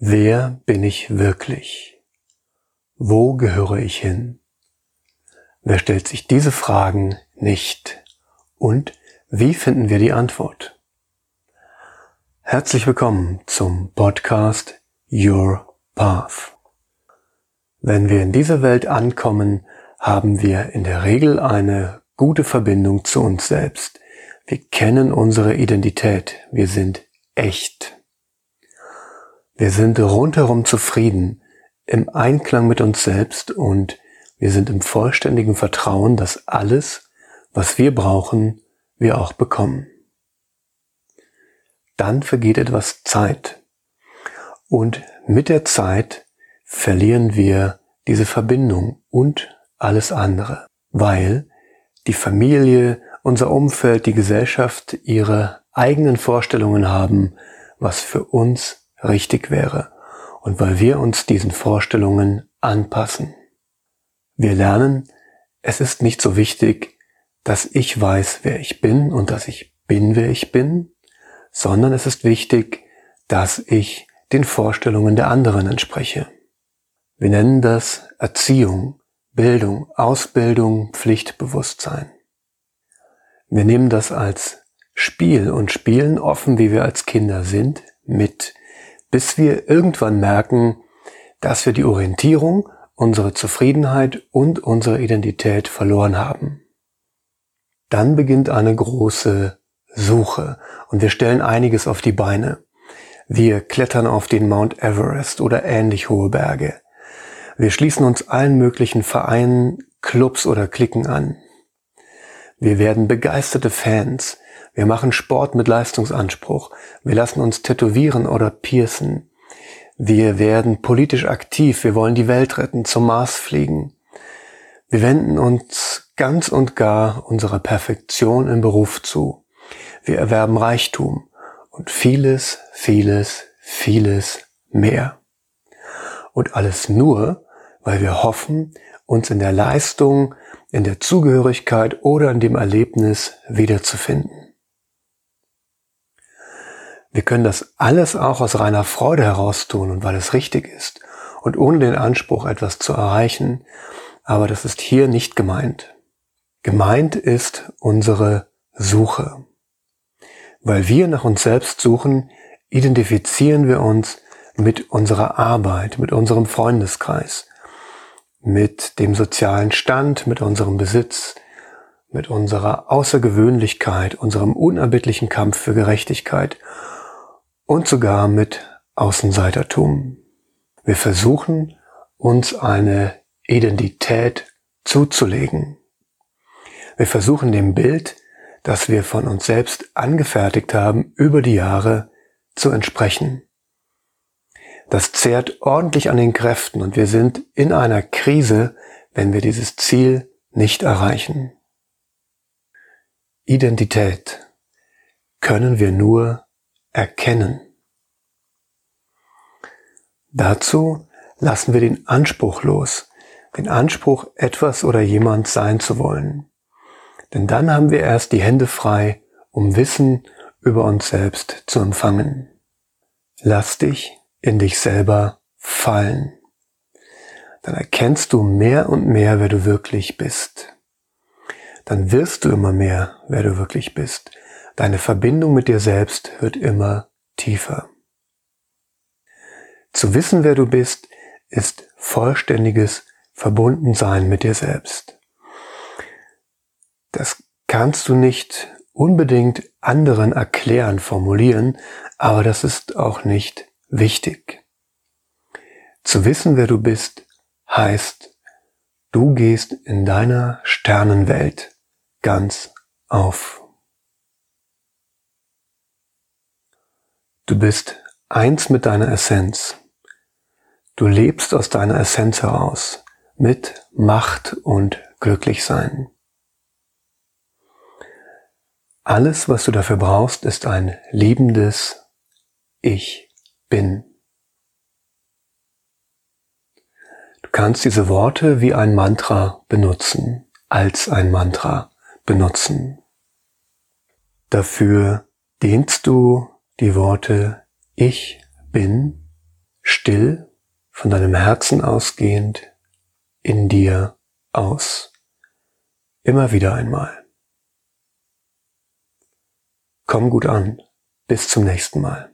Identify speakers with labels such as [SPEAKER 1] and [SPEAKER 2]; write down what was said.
[SPEAKER 1] Wer bin ich wirklich? Wo gehöre ich hin? Wer stellt sich diese Fragen nicht? Und wie finden wir die Antwort? Herzlich willkommen zum Podcast Your Path. Wenn wir in dieser Welt ankommen, haben wir in der Regel eine gute Verbindung zu uns selbst. Wir kennen unsere Identität. Wir sind echt. Wir sind rundherum zufrieden, im Einklang mit uns selbst und wir sind im vollständigen Vertrauen, dass alles, was wir brauchen, wir auch bekommen. Dann vergeht etwas Zeit und mit der Zeit verlieren wir diese Verbindung und alles andere, weil die Familie, unser Umfeld, die Gesellschaft ihre eigenen Vorstellungen haben, was für uns richtig wäre und weil wir uns diesen Vorstellungen anpassen. Wir lernen, es ist nicht so wichtig, dass ich weiß, wer ich bin und dass ich bin, wer ich bin, sondern es ist wichtig, dass ich den Vorstellungen der anderen entspreche. Wir nennen das Erziehung, Bildung, Ausbildung, Pflichtbewusstsein. Wir nehmen das als Spiel und spielen offen, wie wir als Kinder sind, mit bis wir irgendwann merken, dass wir die Orientierung, unsere Zufriedenheit und unsere Identität verloren haben. Dann beginnt eine große Suche und wir stellen einiges auf die Beine. Wir klettern auf den Mount Everest oder ähnlich hohe Berge. Wir schließen uns allen möglichen Vereinen, Clubs oder Klicken an. Wir werden begeisterte Fans. Wir machen Sport mit Leistungsanspruch. Wir lassen uns tätowieren oder piercen. Wir werden politisch aktiv. Wir wollen die Welt retten, zum Mars fliegen. Wir wenden uns ganz und gar unserer Perfektion im Beruf zu. Wir erwerben Reichtum und vieles, vieles, vieles mehr. Und alles nur, weil wir hoffen, uns in der Leistung, in der Zugehörigkeit oder in dem Erlebnis wiederzufinden. Wir können das alles auch aus reiner Freude heraus tun und weil es richtig ist und ohne den Anspruch, etwas zu erreichen. Aber das ist hier nicht gemeint. Gemeint ist unsere Suche. Weil wir nach uns selbst suchen, identifizieren wir uns mit unserer Arbeit, mit unserem Freundeskreis, mit dem sozialen Stand, mit unserem Besitz, mit unserer Außergewöhnlichkeit, unserem unerbittlichen Kampf für Gerechtigkeit und sogar mit Außenseitertum. Wir versuchen, uns eine Identität zuzulegen. Wir versuchen dem Bild, das wir von uns selbst angefertigt haben, über die Jahre zu entsprechen. Das zehrt ordentlich an den Kräften und wir sind in einer Krise, wenn wir dieses Ziel nicht erreichen. Identität können wir nur erkennen. Dazu lassen wir den Anspruch los, den Anspruch, etwas oder jemand sein zu wollen. Denn dann haben wir erst die Hände frei, um Wissen über uns selbst zu empfangen. Lass dich in dich selber fallen. Dann erkennst du mehr und mehr, wer du wirklich bist. Dann wirst du immer mehr, wer du wirklich bist. Deine Verbindung mit dir selbst wird immer tiefer. Zu wissen, wer du bist, ist vollständiges Verbundensein mit dir selbst. Das kannst du nicht unbedingt anderen erklären, formulieren, aber das ist auch nicht wichtig. Zu wissen, wer du bist, heißt, du gehst in deiner Sternenwelt ganz auf. Du bist eins mit deiner Essenz. Du lebst aus deiner Essenz heraus mit Macht und Glücklichsein. Alles, was du dafür brauchst, ist ein liebendes Ich bin. Du kannst diese Worte wie ein Mantra benutzen, als ein Mantra benutzen. Dafür dienst du die Worte Ich bin still, von deinem Herzen ausgehend, in dir aus. Immer wieder einmal. Komm gut an. Bis zum nächsten Mal.